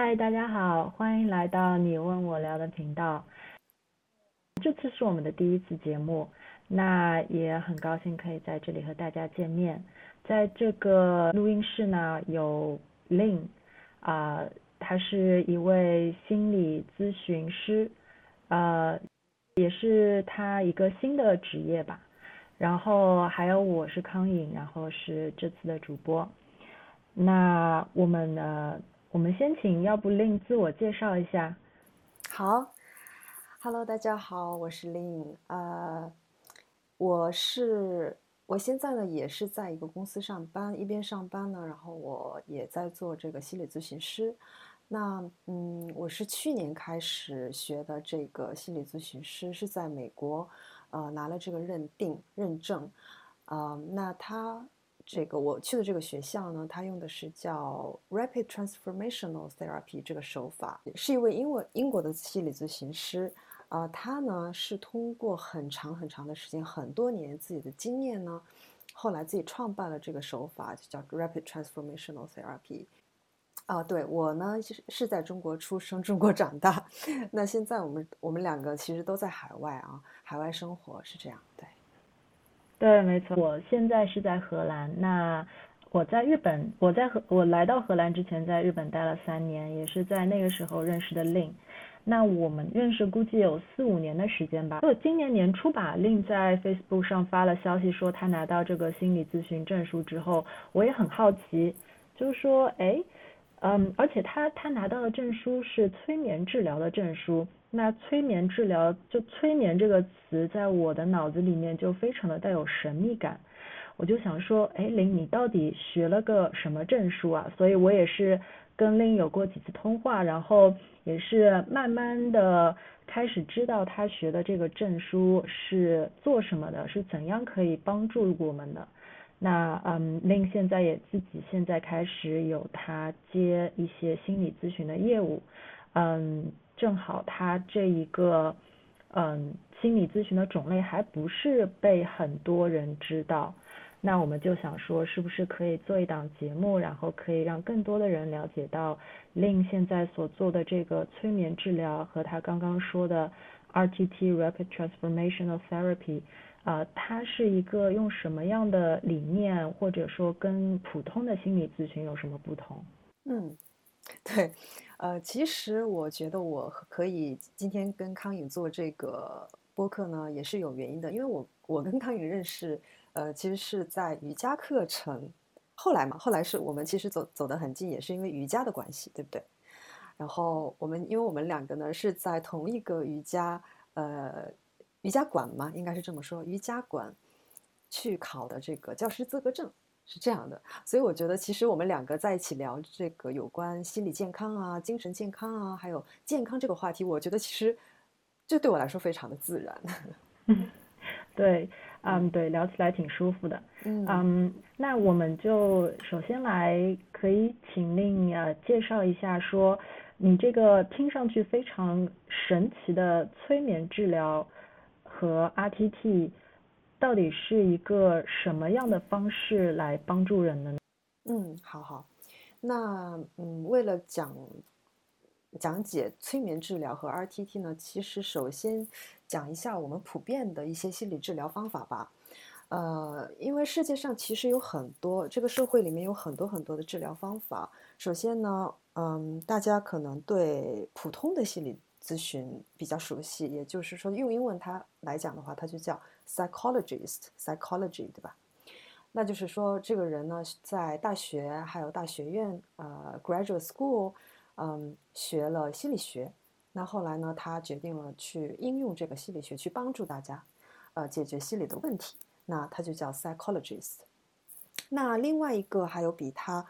嗨，大家好，欢迎来到你问我聊的频道。这次是我们的第一次节目，那也很高兴可以在这里和大家见面。在这个录音室呢，有 Lin，啊，他是一位心理咨询师，呃，也是他一个新的职业吧。然后还有我是康颖，然后是这次的主播。那我们呢？我们先请，要不令自我介绍一下。好，Hello，大家好，我是令。呃，我是我现在呢也是在一个公司上班，一边上班呢，然后我也在做这个心理咨询师。那嗯，我是去年开始学的这个心理咨询师，是在美国呃拿了这个认定认证。啊，那他。这个我去的这个学校呢，它用的是叫 Rapid Transformational Therapy 这个手法，是一位英文英国的心理咨询师，啊，他呢是通过很长很长的时间，很多年自己的经验呢，后来自己创办了这个手法，就叫 Rapid Transformational Therapy。啊，对我呢是是在中国出生，中国长大，那现在我们我们两个其实都在海外啊，海外生活是这样，对。对，没错，我现在是在荷兰。那我在日本，我在荷，我来到荷兰之前，在日本待了三年，也是在那个时候认识的 Lin。那我们认识估计有四五年的时间吧。就今年年初吧，Lin 在 Facebook 上发了消息说他拿到这个心理咨询证书之后，我也很好奇，就是说，哎，嗯，而且他他拿到的证书是催眠治疗的证书。那催眠治疗，就催眠这个词，在我的脑子里面就非常的带有神秘感。我就想说，哎，林，你到底学了个什么证书啊？所以我也是跟林有过几次通话，然后也是慢慢的开始知道他学的这个证书是做什么的，是怎样可以帮助我们的。那嗯，林现在也自己现在开始有他接一些心理咨询的业务，嗯。正好他这一个，嗯，心理咨询的种类还不是被很多人知道，那我们就想说，是不是可以做一档节目，然后可以让更多的人了解到令现在所做的这个催眠治疗和他刚刚说的 RTT Rapid Transformational Therapy，啊，它是一个用什么样的理念，或者说跟普通的心理咨询有什么不同？嗯，对。呃，其实我觉得我可以今天跟康颖做这个播客呢，也是有原因的。因为我我跟康颖认识，呃，其实是在瑜伽课程，后来嘛，后来是我们其实走走得很近，也是因为瑜伽的关系，对不对？然后我们因为我们两个呢是在同一个瑜伽呃瑜伽馆嘛，应该是这么说，瑜伽馆去考的这个教师资格证。是这样的，所以我觉得其实我们两个在一起聊这个有关心理健康啊、精神健康啊，还有健康这个话题，我觉得其实这对我来说非常的自然。嗯，对，嗯，对，聊起来挺舒服的。嗯，那我们就首先来可以请令呃介绍一下，说你这个听上去非常神奇的催眠治疗和 RTT。到底是一个什么样的方式来帮助人呢？嗯，好好，那嗯，为了讲讲解催眠治疗和 RTT 呢，其实首先讲一下我们普遍的一些心理治疗方法吧。呃，因为世界上其实有很多，这个社会里面有很多很多的治疗方法。首先呢，嗯，大家可能对普通的心理咨询比较熟悉，也就是说用英文它来讲的话，它就叫。psychologist psychology 对吧？那就是说，这个人呢，在大学还有大学院，呃，graduate school，嗯，学了心理学。那后来呢，他决定了去应用这个心理学去帮助大家，呃，解决心理的问题。那他就叫 psychologist。那另外一个还有比他，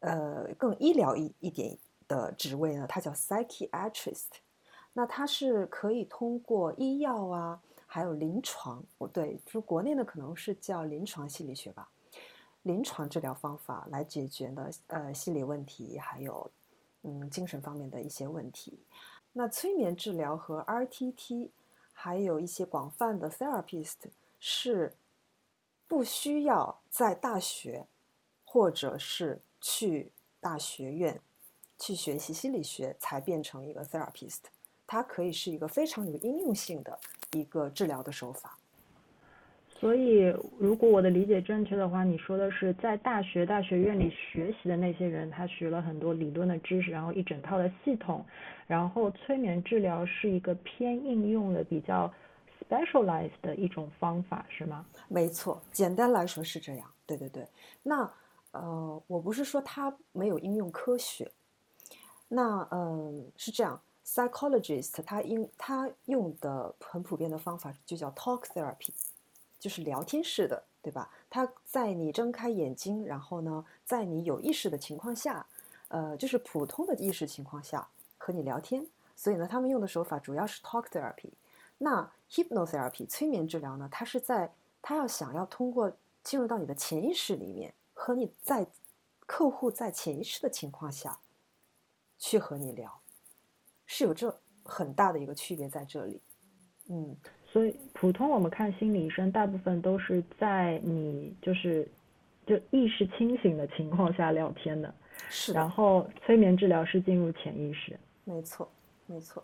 呃，更医疗一一点的职位呢，他叫 psychiatrist。那它是可以通过医药啊。还有临床，不对，就国内的可能是叫临床心理学吧，临床治疗方法来解决的呃心理问题，还有嗯精神方面的一些问题。那催眠治疗和 RTT，还有一些广泛的 therapist 是不需要在大学或者是去大学院去学习心理学才变成一个 therapist，它可以是一个非常有应用性的一个治疗的手法。所以，如果我的理解正确的话，你说的是在大学、大学院里学习的那些人，他学了很多理论的知识，然后一整套的系统，然后催眠治疗是一个偏应用的、比较 specialized 的一种方法，是吗？没错，简单来说是这样。对对对。那呃，我不是说它没有应用科学，那嗯是这样，psychologist 他应他用的很普遍的方法就叫 talk therapy。就是聊天式的，对吧？他在你睁开眼睛，然后呢，在你有意识的情况下，呃，就是普通的意识情况下和你聊天。所以呢，他们用的手法主要是 talk therapy。那 hypnotherapy 催眠治疗呢，它是在他要想要通过进入到你的潜意识里面，和你在客户在潜意识的情况下去和你聊，是有这很大的一个区别在这里。嗯。所以，普通我们看心理医生，大部分都是在你就是就意识清醒的情况下聊天的。是。然后，催眠治疗是进入潜意识。没错，没错。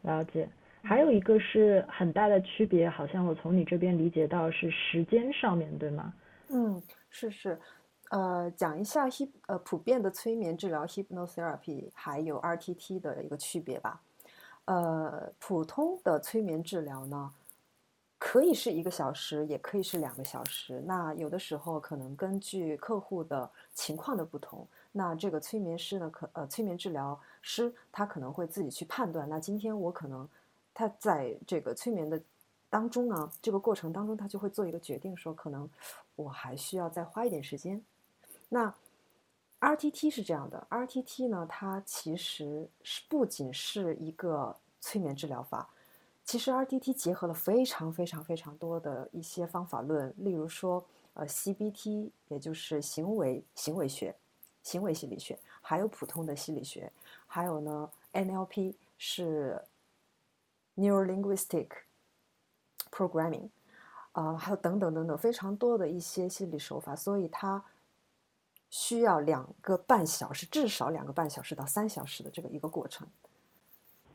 了解。还有一个是很大的区别，好像我从你这边理解到是时间上面对吗？嗯，是是。呃，讲一下 hip 呃普遍的催眠治疗 hypnotherapy 还有 RTT 的一个区别吧。呃，普通的催眠治疗呢，可以是一个小时，也可以是两个小时。那有的时候可能根据客户的情况的不同，那这个催眠师呢，可呃，催眠治疗师他可能会自己去判断。那今天我可能他在这个催眠的当中呢，这个过程当中，他就会做一个决定，说可能我还需要再花一点时间。那 RTT 是这样的，RTT 呢，它其实是不仅是一个催眠治疗法，其实 RTT 结合了非常非常非常多的一些方法论，例如说，呃，CBT 也就是行为行为学、行为心理学，还有普通的心理学，还有呢，NLP 是 Neuro Linguistic Programming，啊，还有等等等等非常多的一些心理手法，所以它。需要两个半小时，至少两个半小时到三小时的这个一个过程。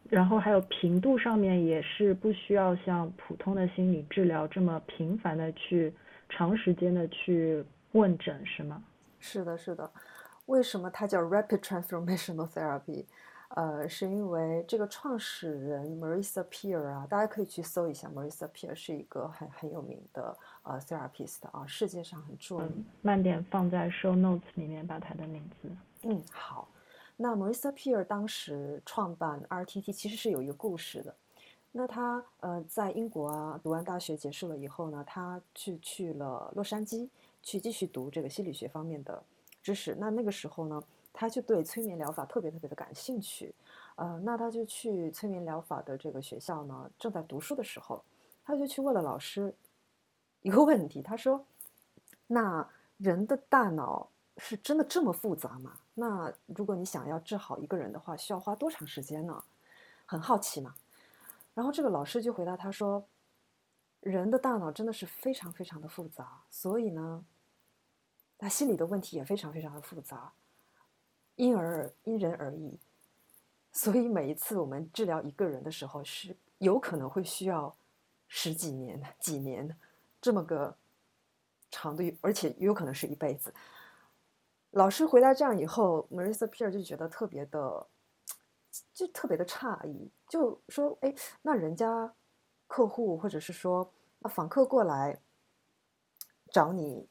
然后还有频度上面也是不需要像普通的心理治疗这么频繁的去长时间的去问诊，是吗？是的，是的。为什么它叫 Rapid Transformational Therapy？呃，是因为这个创始人 Marissa Peer 啊，大家可以去搜一下，Marissa Peer 是一个很很有名的呃 therapist 啊，世界上很著名。慢点放在 show notes 里面把他的名字。嗯，好。那 Marissa Peer 当时创办 RTT 其实是有一个故事的。那他呃在英国啊读完大学结束了以后呢，他去去了洛杉矶去继续读这个心理学方面的知识。那那个时候呢？他就对催眠疗法特别特别的感兴趣，呃，那他就去催眠疗法的这个学校呢，正在读书的时候，他就去问了老师一个问题，他说：“那人的大脑是真的这么复杂吗？那如果你想要治好一个人的话，需要花多长时间呢？”很好奇嘛。然后这个老师就回答他说：“人的大脑真的是非常非常的复杂，所以呢，他心理的问题也非常非常的复杂。”因而因人而异，所以每一次我们治疗一个人的时候，是有可能会需要十几年、几年这么个长度，而且也有可能是一辈子。老师回答这样以后，Marissa Peer 就觉得特别的，就特别的诧异，就说：“哎，那人家客户或者是说访客过来找你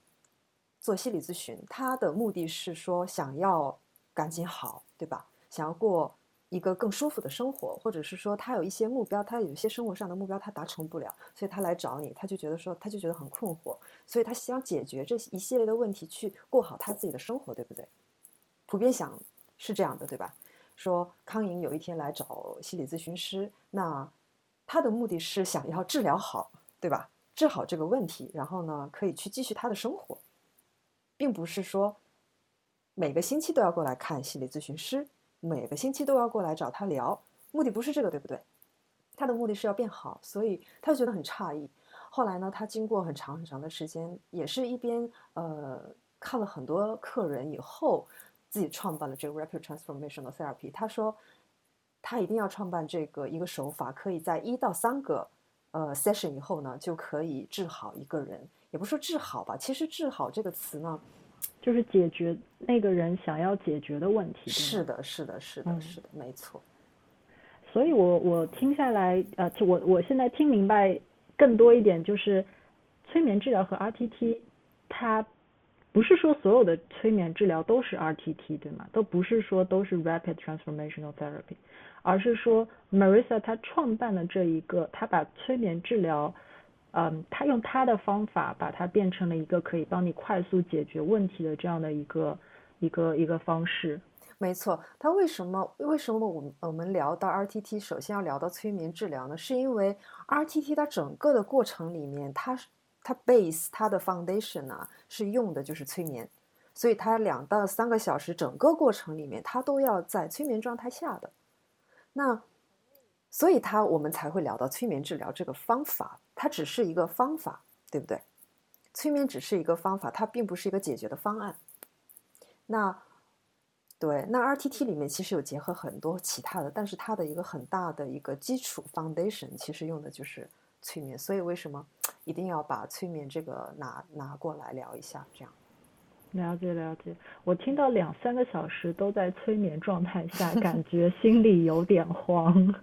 做心理咨询，他的目的是说想要。”赶紧好，对吧？想要过一个更舒服的生活，或者是说他有一些目标，他有一些生活上的目标他达成不了，所以他来找你，他就觉得说他就觉得很困惑，所以他想解决这一系列的问题，去过好他自己的生活，对不对？普遍想是这样的，对吧？说康莹有一天来找心理咨询师，那他的目的是想要治疗好，对吧？治好这个问题，然后呢可以去继续他的生活，并不是说。每个星期都要过来看心理咨询师，每个星期都要过来找他聊，目的不是这个，对不对？他的目的是要变好，所以他就觉得很诧异。后来呢，他经过很长很长的时间，也是一边呃看了很多客人以后，自己创办了这个 Rapid Transformational Therapy。他说，他一定要创办这个一个手法，可以在一到三个呃 session 以后呢，就可以治好一个人。也不说治好吧，其实治好这个词呢，就是解决那个人想要解决的问题。是的，是的，是的，是的，没错。所以我我听下来，呃，我我现在听明白更多一点，就是催眠治疗和 RTT，它不是说所有的催眠治疗都是 RTT，对吗？都不是说都是 Rapid Transformational Therapy，而是说 Marissa 她创办的这一个，她把催眠治疗，嗯，他用他的方法把它变成了一个可以帮你快速解决问题的这样的一个一个一个方式。没错，他为什么为什么我们我们聊到 RTT，首先要聊到催眠治疗呢？是因为 RTT 它整个的过程里面，它它 base 它的 foundation 啊是用的就是催眠，所以它两到三个小时整个过程里面，它都要在催眠状态下的。那所以它我们才会聊到催眠治疗这个方法，它只是一个方法，对不对？催眠只是一个方法，它并不是一个解决的方案。那。对，那 RTT 里面其实有结合很多其他的，但是它的一个很大的一个基础 foundation 其实用的就是催眠，所以为什么一定要把催眠这个拿拿过来聊一下？这样了解了解，我听到两三个小时都在催眠状态下，感觉心里有点慌。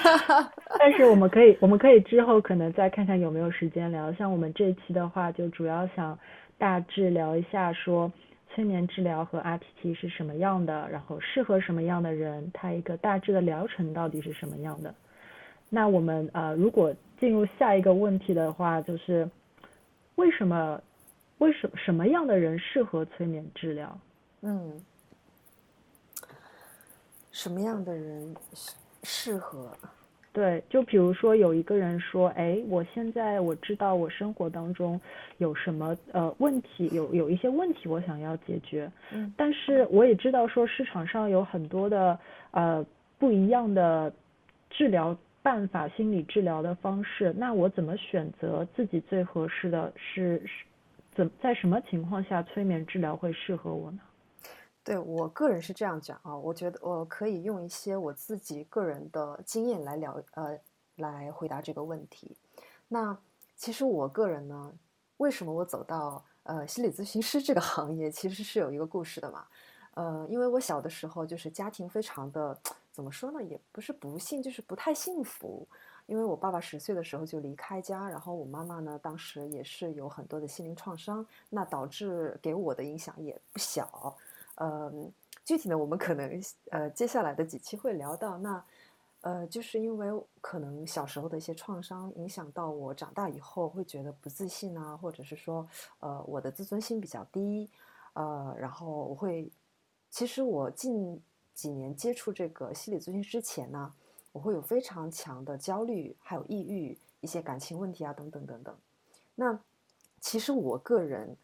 但是我们可以我们可以之后可能再看看有没有时间聊，像我们这期的话，就主要想大致聊一下说。催眠治疗和 RPT 是什么样的？然后适合什么样的人？它一个大致的疗程到底是什么样的？那我们呃，如果进入下一个问题的话，就是为什么为什什么样的人适合催眠治疗？嗯，什么样的人适合？对，就比如说有一个人说，哎，我现在我知道我生活当中有什么呃问题，有有一些问题我想要解决，嗯，但是我也知道说市场上有很多的呃不一样的治疗办法，心理治疗的方式，那我怎么选择自己最合适的是是怎在什么情况下催眠治疗会适合我呢？对我个人是这样讲啊，我觉得我可以用一些我自己个人的经验来聊，呃，来回答这个问题。那其实我个人呢，为什么我走到呃心理咨询师这个行业，其实是有一个故事的嘛。呃，因为我小的时候就是家庭非常的，怎么说呢，也不是不幸，就是不太幸福。因为我爸爸十岁的时候就离开家，然后我妈妈呢，当时也是有很多的心灵创伤，那导致给我的影响也不小。嗯，具体呢，我们可能呃接下来的几期会聊到。那呃，就是因为可能小时候的一些创伤影响到我长大以后会觉得不自信啊，或者是说呃我的自尊心比较低，呃，然后我会，其实我近几年接触这个心理咨询之前呢，我会有非常强的焦虑，还有抑郁，一些感情问题啊等等等等。那其实我个人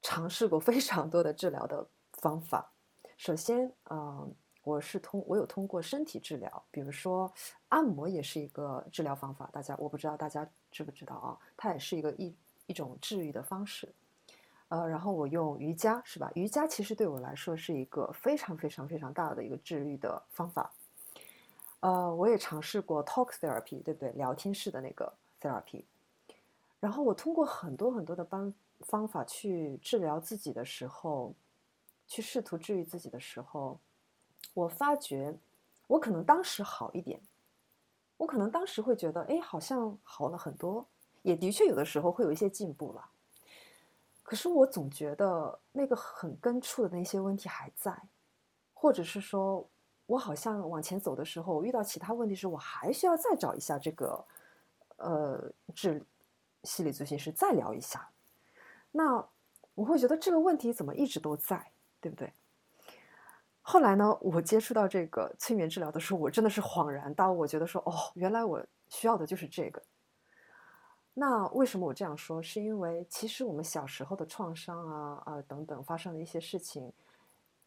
尝试过非常多的治疗的。方法，首先，嗯，我是通，我有通过身体治疗，比如说按摩也是一个治疗方法。大家，我不知道大家知不知道啊？它也是一个一一种治愈的方式。呃，然后我用瑜伽，是吧？瑜伽其实对我来说是一个非常非常非常大的一个治愈的方法。呃，我也尝试过 talk therapy，对不对？聊天式的那个 therapy。然后我通过很多很多的方方法去治疗自己的时候。去试图治愈自己的时候，我发觉我可能当时好一点，我可能当时会觉得，哎，好像好了很多，也的确有的时候会有一些进步了。可是我总觉得那个很根处的那些问题还在，或者是说我好像往前走的时候，遇到其他问题时，我还需要再找一下这个，呃，治心理咨询师再聊一下。那我会觉得这个问题怎么一直都在？对不对？后来呢，我接触到这个催眠治疗的时候，我真的是恍然大悟，我觉得说，哦，原来我需要的就是这个。那为什么我这样说？是因为其实我们小时候的创伤啊啊等等发生的一些事情，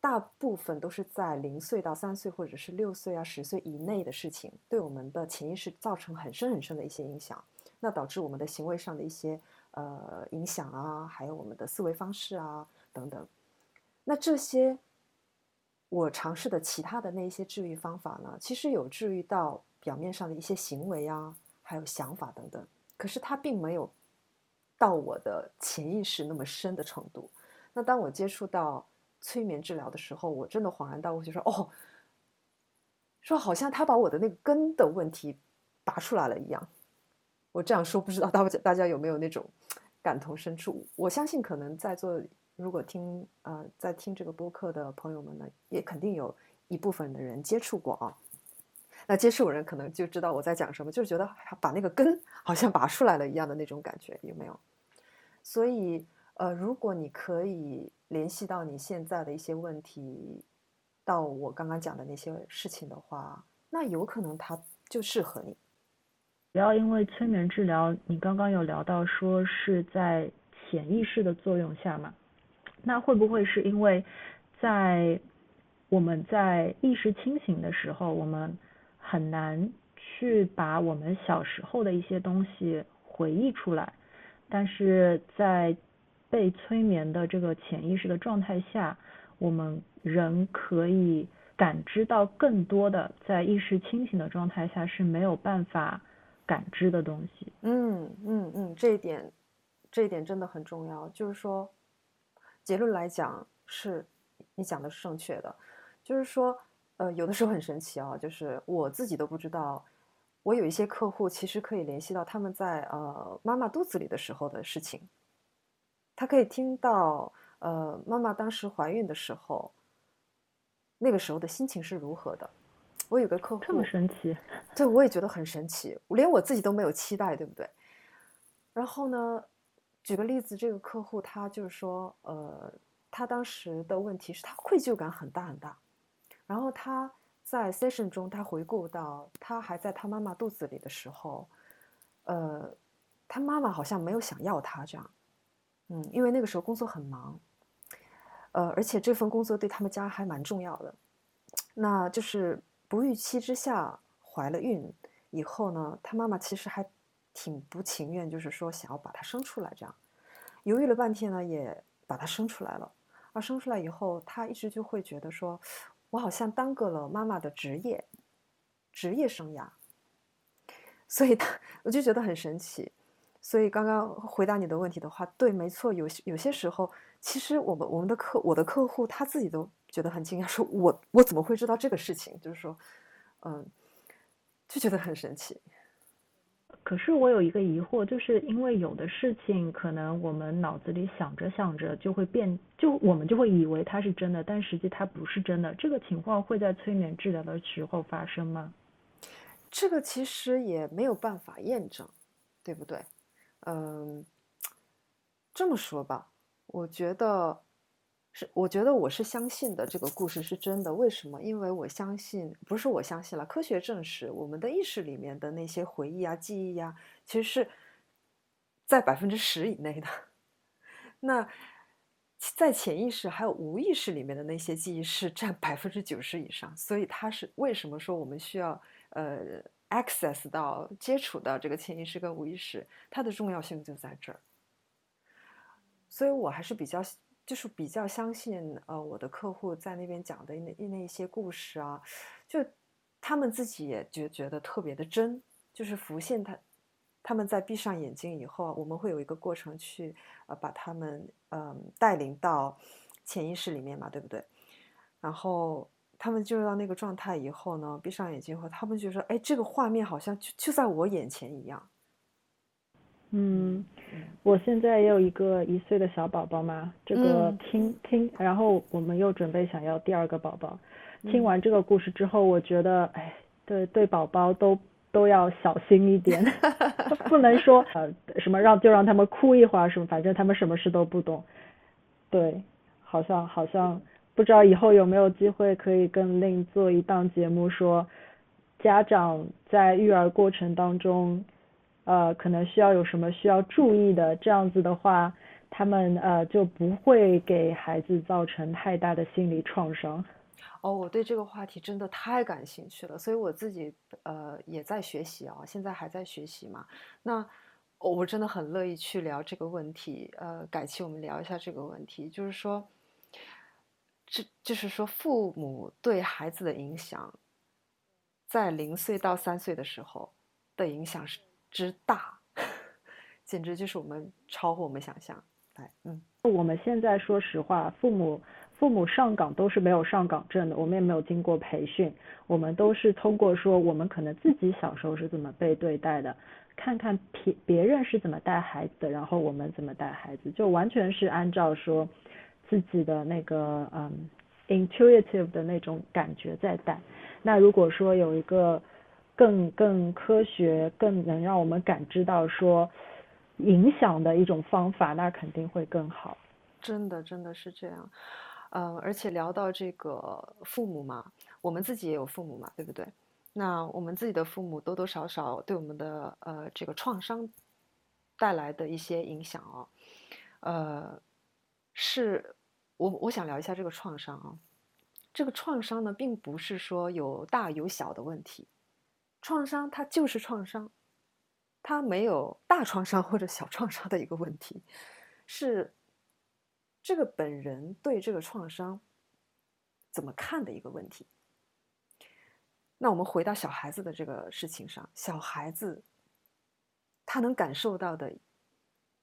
大部分都是在零岁到三岁或者是六岁啊十岁以内的事情，对我们的潜意识造成很深很深的一些影响，那导致我们的行为上的一些呃影响啊，还有我们的思维方式啊等等。那这些我尝试的其他的那一些治愈方法呢，其实有治愈到表面上的一些行为啊，还有想法等等，可是它并没有到我的潜意识那么深的程度。那当我接触到催眠治疗的时候，我真的恍然大悟，就说哦，说好像他把我的那个根的问题拔出来了一样。我这样说，不知道大家大家有没有那种感同身受？我相信，可能在座如果听呃在听这个播客的朋友们呢，也肯定有一部分的人接触过啊。那接触人可能就知道我在讲什么，就是觉得把那个根 好像拔出来了一样的那种感觉，有没有？所以呃，如果你可以联系到你现在的一些问题，到我刚刚讲的那些事情的话，那有可能它就适合你。不要因为催眠治疗，你刚刚有聊到说是在潜意识的作用下嘛？那会不会是因为在我们在意识清醒的时候，我们很难去把我们小时候的一些东西回忆出来，但是在被催眠的这个潜意识的状态下，我们人可以感知到更多的在意识清醒的状态下是没有办法。感知的东西，嗯嗯嗯，这一点，这一点真的很重要。就是说，结论来讲是，你讲的是正确的。就是说，呃，有的时候很神奇啊，就是我自己都不知道，我有一些客户其实可以联系到他们在呃妈妈肚子里的时候的事情，他可以听到呃妈妈当时怀孕的时候，那个时候的心情是如何的。我有个客户这么神奇，对，我也觉得很神奇，连我自己都没有期待，对不对？然后呢，举个例子，这个客户他就是说，呃，他当时的问题是他愧疚感很大很大，然后他在 session 中，他回顾到他还在他妈妈肚子里的时候，呃，他妈妈好像没有想要他这样，嗯，因为那个时候工作很忙，呃，而且这份工作对他们家还蛮重要的，那就是。不预期之下怀了孕以后呢，他妈妈其实还挺不情愿，就是说想要把他生出来，这样犹豫了半天呢，也把他生出来了。而生出来以后，他一直就会觉得说，我好像耽搁了妈妈的职业，职业生涯。所以，他 我就觉得很神奇。所以刚刚回答你的问题的话，对，没错，有有些时候，其实我们我们的客我的客户他自己都。觉得很惊讶，说我我怎么会知道这个事情？就是说，嗯，就觉得很神奇。可是我有一个疑惑，就是因为有的事情可能我们脑子里想着想着就会变，就我们就会以为它是真的，但实际它不是真的。这个情况会在催眠治疗的时候发生吗？这个其实也没有办法验证，对不对？嗯，这么说吧，我觉得。是，我觉得我是相信的，这个故事是真的。为什么？因为我相信，不是我相信了，科学证实，我们的意识里面的那些回忆啊、记忆呀，其实是在百分之十以内的。那在潜意识还有无意识里面的那些记忆是占百分之九十以上。所以它是为什么说我们需要呃 access 到接触到这个潜意识跟无意识，它的重要性就在这儿。所以我还是比较。就是比较相信，呃，我的客户在那边讲的那那一些故事啊，就他们自己也觉觉得特别的真，就是浮现他他们在闭上眼睛以后，我们会有一个过程去呃把他们嗯带领到潜意识里面嘛，对不对？然后他们进入到那个状态以后呢，闭上眼睛后，他们就说，哎，这个画面好像就就在我眼前一样。嗯，我现在也有一个一岁的小宝宝嘛，这个听听，然后我们又准备想要第二个宝宝。听完这个故事之后，我觉得，哎，对对，宝宝都都要小心一点，不能说呃什么让就让他们哭一会儿什么，反正他们什么事都不懂。对，好像好像不知道以后有没有机会可以跟令做一档节目，说家长在育儿过程当中。呃，可能需要有什么需要注意的，这样子的话，他们呃就不会给孩子造成太大的心理创伤。哦，我对这个话题真的太感兴趣了，所以我自己呃也在学习啊，现在还在学习嘛。那我真的很乐意去聊这个问题，呃，改期我们聊一下这个问题，就是说，这就是说，父母对孩子的影响，在零岁到三岁的时候的影响是之大，简直就是我们超乎我们想象。来，嗯，我们现在说实话，父母父母上岗都是没有上岗证的，我们也没有经过培训，我们都是通过说我们可能自己小时候是怎么被对待的，看看别别人是怎么带孩子的，然后我们怎么带孩子，就完全是按照说。自己的那个嗯，intuitive 的那种感觉在带。那如果说有一个更更科学、更能让我们感知到说影响的一种方法，那肯定会更好。真的，真的是这样。呃，而且聊到这个父母嘛，我们自己也有父母嘛，对不对？那我们自己的父母多多少少对我们的呃这个创伤带来的一些影响啊，呃是。我我想聊一下这个创伤啊，这个创伤呢，并不是说有大有小的问题，创伤它就是创伤，它没有大创伤或者小创伤的一个问题，是这个本人对这个创伤怎么看的一个问题。那我们回到小孩子的这个事情上，小孩子他能感受到的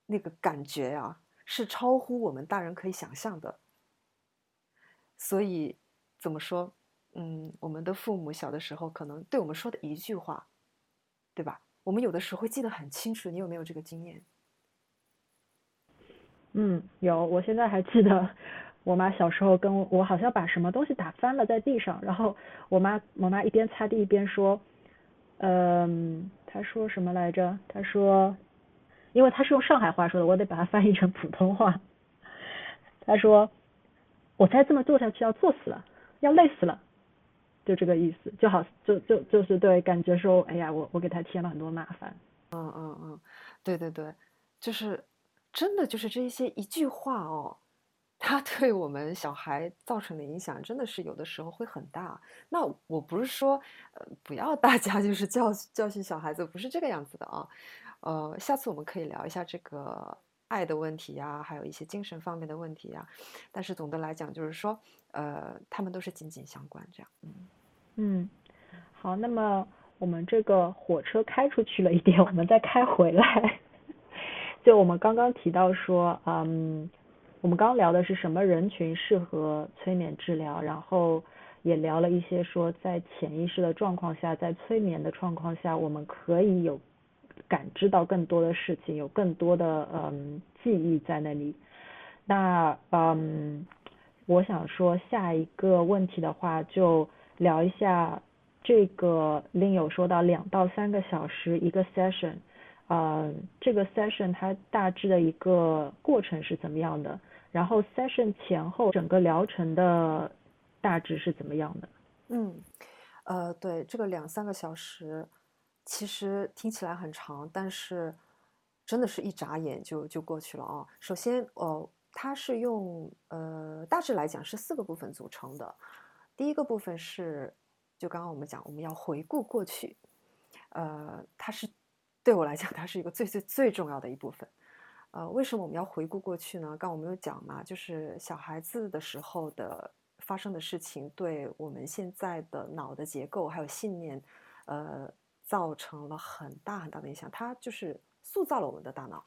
那个感觉啊，是超乎我们大人可以想象的。所以，怎么说？嗯，我们的父母小的时候可能对我们说的一句话，对吧？我们有的时候会记得很清楚。你有没有这个经验？嗯，有。我现在还记得，我妈小时候跟我好像把什么东西打翻了在地上，然后我妈我妈一边擦地一边说，嗯，她说什么来着？她说，因为她是用上海话说的，我得把它翻译成普通话。她说。我再这么做下去要做死了，要累死了，就这个意思，就好就就就是对，感觉说，哎呀，我我给他添了很多麻烦。嗯嗯嗯，对对对，就是真的就是这些一句话哦，他对我们小孩造成的影响真的是有的时候会很大。那我不是说呃不要大家就是教教训小孩子，不是这个样子的啊。呃，下次我们可以聊一下这个。爱的问题呀，还有一些精神方面的问题呀，但是总的来讲，就是说，呃，他们都是紧紧相关，这样。嗯嗯，好，那么我们这个火车开出去了一点，我们再开回来。就我们刚刚提到说，嗯，我们刚聊的是什么人群适合催眠治疗，然后也聊了一些说，在潜意识的状况下，在催眠的状况下，我们可以有。感知到更多的事情，有更多的嗯记忆在那里。那嗯，我想说下一个问题的话，就聊一下这个。另有说到两到三个小时一个 session，呃，这个 session 它大致的一个过程是怎么样的？然后 session 前后整个疗程的大致是怎么样的？嗯，呃，对，这个两三个小时。其实听起来很长，但是真的是一眨眼就就过去了啊。首先，呃，它是用呃大致来讲是四个部分组成的。第一个部分是，就刚刚我们讲，我们要回顾过去，呃，它是对我来讲，它是一个最最最重要的一部分。呃，为什么我们要回顾过去呢？刚我们有讲嘛，就是小孩子的时候的发生的事情，对我们现在的脑的结构还有信念，呃。造成了很大很大的影响，它就是塑造了我们的大脑。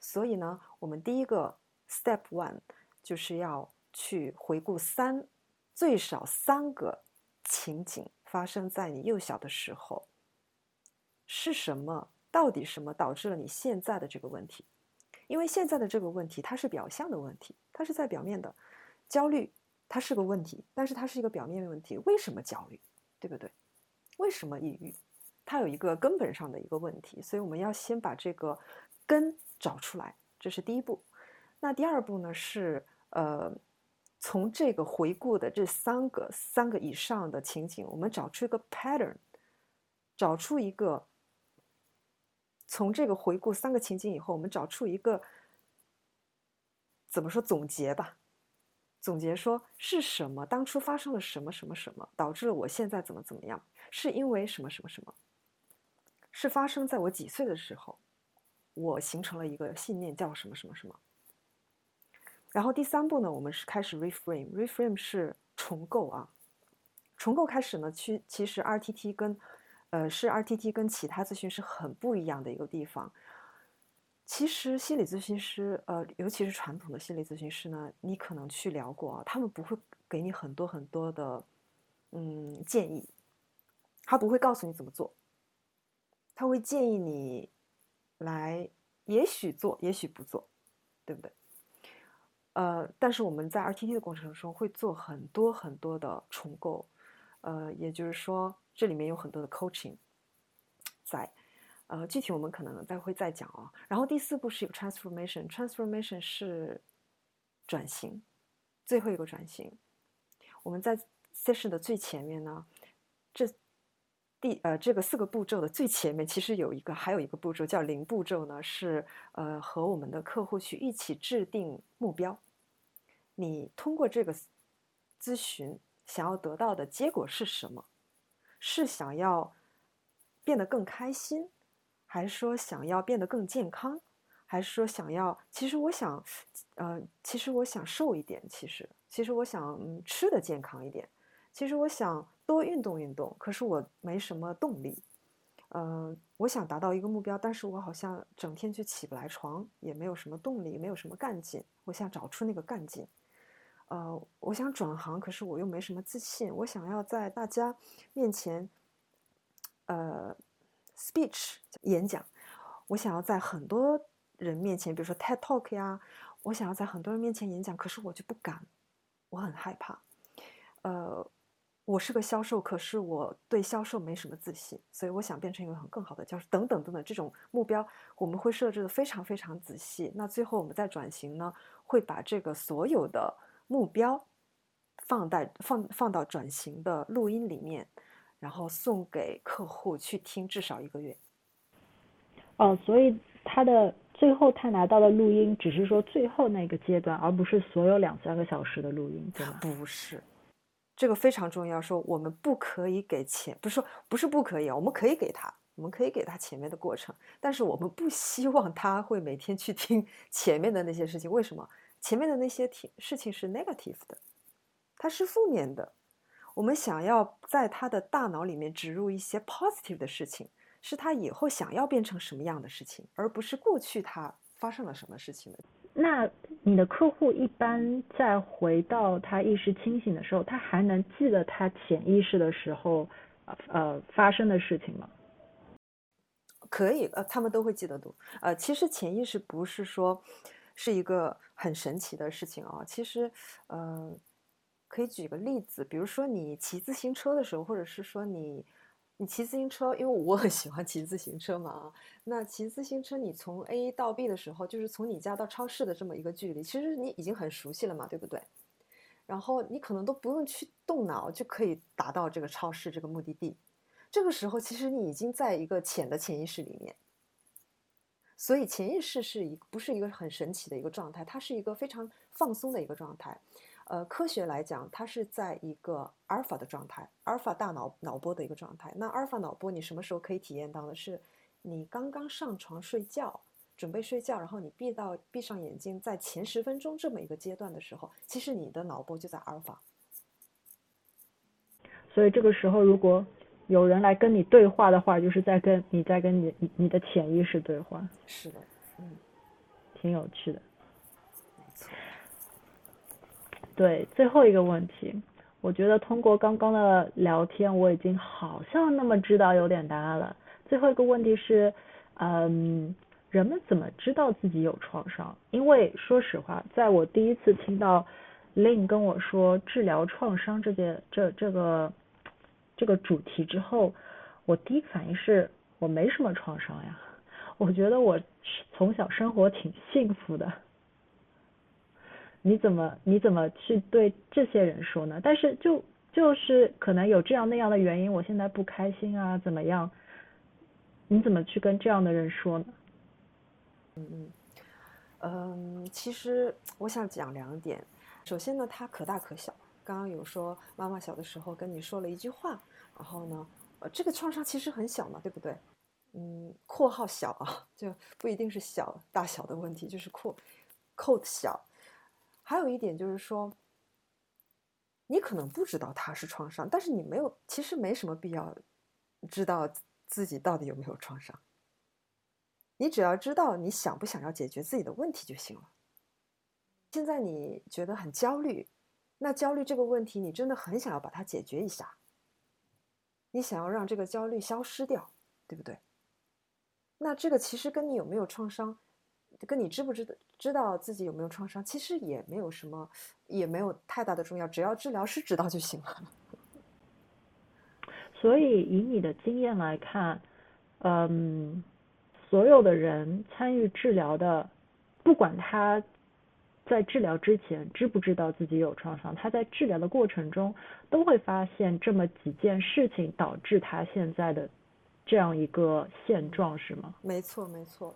所以呢，我们第一个 step one 就是要去回顾三最少三个情景发生在你幼小的时候，是什么？到底什么导致了你现在的这个问题？因为现在的这个问题它是表象的问题，它是在表面的。焦虑它是个问题，但是它是一个表面的问题。为什么焦虑？对不对？为什么抑郁？它有一个根本上的一个问题，所以我们要先把这个根找出来，这是第一步。那第二步呢是呃，从这个回顾的这三个三个以上的情景，我们找出一个 pattern，找出一个从这个回顾三个情景以后，我们找出一个怎么说总结吧？总结说是什么？当初发生了什么什么什么，导致了我现在怎么怎么样？是因为什么什么什么？是发生在我几岁的时候，我形成了一个信念，叫什么什么什么。然后第三步呢，我们是开始 reframe，reframe 是重构啊。重构开始呢，去其实 RTT 跟呃是 RTT 跟其他咨询师很不一样的一个地方。其实心理咨询师，呃，尤其是传统的心理咨询师呢，你可能去聊过，他们不会给你很多很多的嗯建议，他不会告诉你怎么做，他会建议你来，也许做，也许不做，对不对？呃，但是我们在 RTT 的过程中会做很多很多的重构，呃，也就是说这里面有很多的 coaching 在。呃，具体我们可能再会再讲哦。然后第四步是一个 transformation，transformation 是转型，最后一个转型。我们在 session 的最前面呢，第呃这个四个步骤的最前面，其实有一个还有一个步骤叫零步骤呢，是呃和我们的客户去一起制定目标。你通过这个咨询想要得到的结果是什么？是想要变得更开心？还是说想要变得更健康，还是说想要？其实我想，呃，其实我想瘦一点。其实，其实我想吃的健康一点。其实我想多运动运动。可是我没什么动力。嗯，我想达到一个目标，但是我好像整天就起不来床，也没有什么动力，没有什么干劲。我想找出那个干劲。呃，我想转行，可是我又没什么自信。我想要在大家面前，呃。speech 演讲，我想要在很多人面前，比如说 TED Talk 呀，我想要在很多人面前演讲，可是我就不敢，我很害怕。呃，我是个销售，可是我对销售没什么自信，所以我想变成一个很更好的教授，等等等等，这种目标我们会设置的非常非常仔细。那最后我们在转型呢，会把这个所有的目标放在放放到转型的录音里面。然后送给客户去听至少一个月。哦，所以他的最后他拿到的录音只是说最后那个阶段，而不是所有两三个小时的录音，对吗？不是，这个非常重要。说我们不可以给前，不是说不是不可以啊，我们可以给他，我们可以给他前面的过程，但是我们不希望他会每天去听 前面的那些事情。为什么？前面的那些听事情是 negative 的，它是负面的。我们想要在他的大脑里面植入一些 positive 的事情，是他以后想要变成什么样的事情，而不是过去他发生了什么事情的。那你的客户一般在回到他意识清醒的时候，他还能记得他潜意识的时候，呃发生的事情吗？可以，呃，他们都会记得住。呃，其实潜意识不是说是一个很神奇的事情啊，其实，呃。可以举个例子，比如说你骑自行车的时候，或者是说你你骑自行车，因为我很喜欢骑自行车嘛啊。那骑自行车，你从 A 到 B 的时候，就是从你家到超市的这么一个距离，其实你已经很熟悉了嘛，对不对？然后你可能都不用去动脑，就可以达到这个超市这个目的地。这个时候，其实你已经在一个浅的潜意识里面。所以潜意识是一不是一个很神奇的一个状态，它是一个非常放松的一个状态。呃，科学来讲，它是在一个阿尔法的状态，阿尔法大脑脑波的一个状态。那阿尔法脑波，你什么时候可以体验到呢？是你刚刚上床睡觉，准备睡觉，然后你闭到闭上眼睛，在前十分钟这么一个阶段的时候，其实你的脑波就在阿尔法。所以这个时候，如果有人来跟你对话的话，就是在跟你在跟你你的潜意识对话。是的，嗯，挺有趣的。对，最后一个问题，我觉得通过刚刚的聊天，我已经好像那么知道有点答案了。最后一个问题是，嗯，人们怎么知道自己有创伤？因为说实话，在我第一次听到 Lin 跟我说治疗创伤这件这这个这个主题之后，我第一反应是我没什么创伤呀，我觉得我从小生活挺幸福的。你怎么你怎么去对这些人说呢？但是就就是可能有这样那样的原因，我现在不开心啊，怎么样？你怎么去跟这样的人说呢？嗯嗯嗯，其实我想讲两点。首先呢，它可大可小。刚刚有说妈妈小的时候跟你说了一句话，然后呢，呃，这个创伤其实很小嘛，对不对？嗯，括号小啊，就不一定是小大小的问题，就是括 quote 小。还有一点就是说，你可能不知道它是创伤，但是你没有，其实没什么必要知道自己到底有没有创伤。你只要知道你想不想要解决自己的问题就行了。现在你觉得很焦虑，那焦虑这个问题，你真的很想要把它解决一下，你想要让这个焦虑消失掉，对不对？那这个其实跟你有没有创伤，跟你知不知道知道自己有没有创伤，其实也没有什么，也没有太大的重要，只要治疗师知道就行了。所以以你的经验来看，嗯。所有的人参与治疗的，不管他在治疗之前知不知道自己有创伤，他在治疗的过程中都会发现这么几件事情导致他现在的这样一个现状，是吗？没错，没错。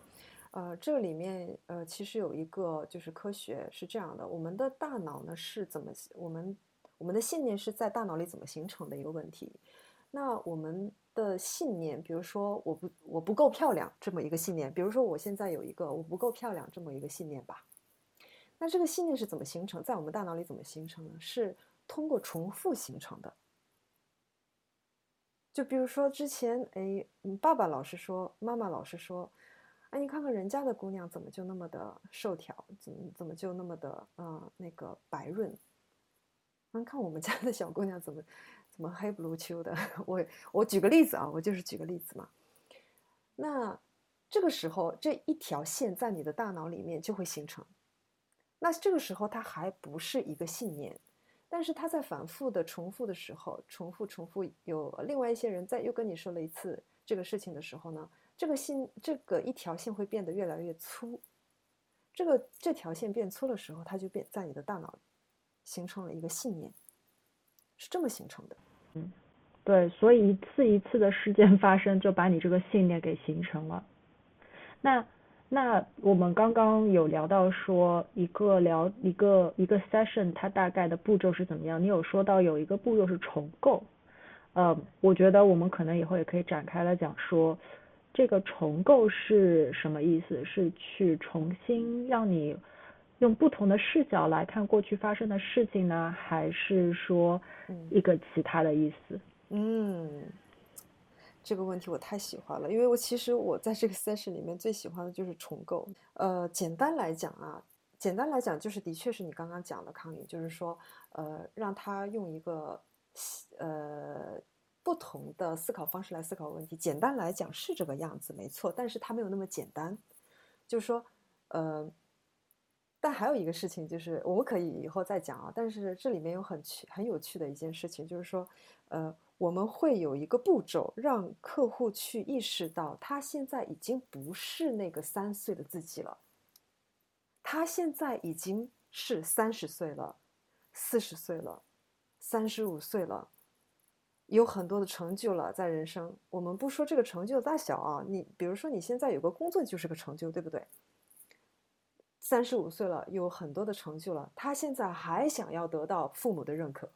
呃，这里面呃其实有一个就是科学是这样的，我们的大脑呢是怎么我们我们的信念是在大脑里怎么形成的一个问题。那我们。的信念，比如说我不我不够漂亮这么一个信念，比如说我现在有一个我不够漂亮这么一个信念吧。那这个信念是怎么形成，在我们大脑里怎么形成呢？是通过重复形成的。就比如说之前，哎，爸爸老是说，妈妈老是说，哎，你看看人家的姑娘怎么就那么的瘦条，怎么怎么就那么的呃那个白润，你看我们家的小姑娘怎么。怎么黑不溜秋的？我我举个例子啊，我就是举个例子嘛。那这个时候，这一条线在你的大脑里面就会形成。那这个时候，它还不是一个信念，但是它在反复的重复的时候，重复重复，有另外一些人在又跟你说了一次这个事情的时候呢，这个信这个一条线会变得越来越粗。这个这条线变粗的时候，它就变在你的大脑形成了一个信念，是这么形成的。嗯，对，所以一次一次的事件发生，就把你这个信念给形成了。那那我们刚刚有聊到说一个聊一个一个 session，它大概的步骤是怎么样？你有说到有一个步骤是重构，呃，我觉得我们可能以后也可以展开来讲说，这个重构是什么意思？是去重新让你用不同的视角来看过去发生的事情呢，还是说？一个其他的意思，嗯，这个问题我太喜欢了，因为我其实我在这个 session 里面最喜欢的就是重构。呃，简单来讲啊，简单来讲就是的确是你刚刚讲的康宇，就是说，呃，让他用一个呃不不同的思考方式来思考问题。简单来讲是这个样子，没错，但是它没有那么简单，就是说，呃。但还有一个事情，就是我们可以以后再讲啊。但是这里面有很趣、很有趣的一件事情，就是说，呃，我们会有一个步骤，让客户去意识到，他现在已经不是那个三岁的自己了，他现在已经是三十岁了、四十岁了、三十五岁了，有很多的成就了，在人生。我们不说这个成就大小啊，你比如说你现在有个工作就是个成就，对不对？三十五岁了，有很多的成就了，他现在还想要得到父母的认可，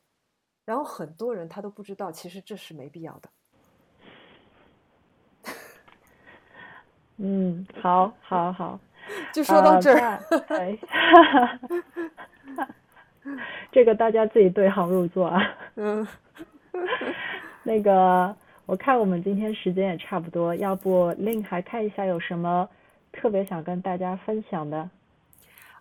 然后很多人他都不知道，其实这是没必要的。嗯，好，好，好，就说到这儿。哎，这个大家自己对号入座啊。嗯。那个，我看我们今天时间也差不多，要不令还看一下有什么特别想跟大家分享的。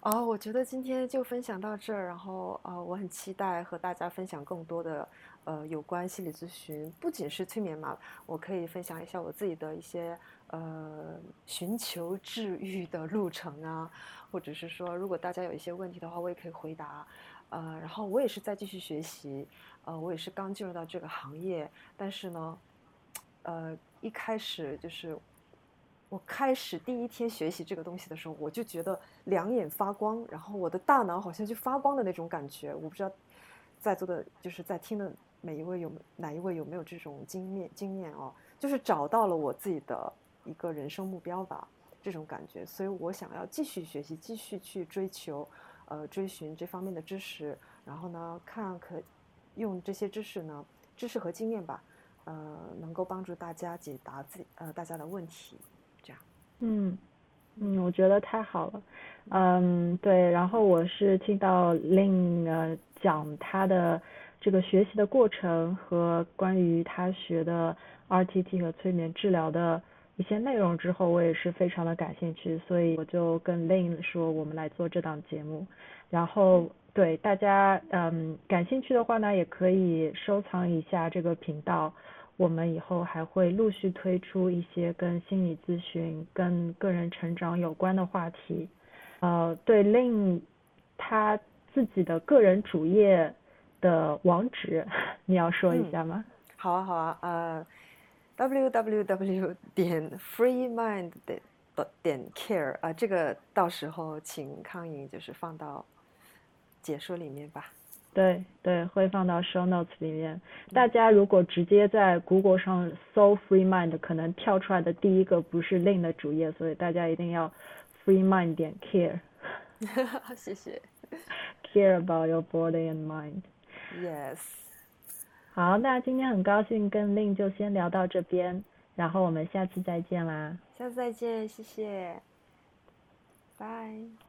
哦，我觉得今天就分享到这儿，然后呃，我很期待和大家分享更多的呃有关心理咨询，不仅是催眠嘛，我可以分享一下我自己的一些呃寻求治愈的路程啊，或者是说如果大家有一些问题的话，我也可以回答，呃，然后我也是在继续学习，呃，我也是刚进入到这个行业，但是呢，呃，一开始就是。我开始第一天学习这个东西的时候，我就觉得两眼发光，然后我的大脑好像就发光的那种感觉。我不知道在座的，就是在听的每一位有哪一位有没有这种经验经验哦？就是找到了我自己的一个人生目标吧，这种感觉。所以我想要继续学习，继续去追求，呃，追寻这方面的知识。然后呢，看可用这些知识呢，知识和经验吧，呃，能够帮助大家解答自己呃大家的问题。这样嗯嗯，我觉得太好了。嗯，对，然后我是听到 Lin 呃讲他的这个学习的过程和关于他学的 RTT 和催眠治疗的一些内容之后，我也是非常的感兴趣，所以我就跟 Lin 说，我们来做这档节目。然后对大家嗯感兴趣的话呢，也可以收藏一下这个频道，我们以后还会陆续推出一些跟心理咨询、跟个人成长有关的话题。呃，对，Lin 他自己的个人主页的网址，你要说一下吗？好啊，好啊，呃，www 点 freemind 点点 care 啊，这个到时候请康颖就是放到解说里面吧。对对，会放到 show notes 里面。大家如果直接在 Google 上搜 freemind，可能跳出来的第一个不是 Lin 的主页，所以大家一定要。Free mind 点 care，谢谢。Care about your body and mind. Yes. 好，那今天很高兴跟 Lin 就先聊到这边，然后我们下次再见啦。下次再见，谢谢。拜。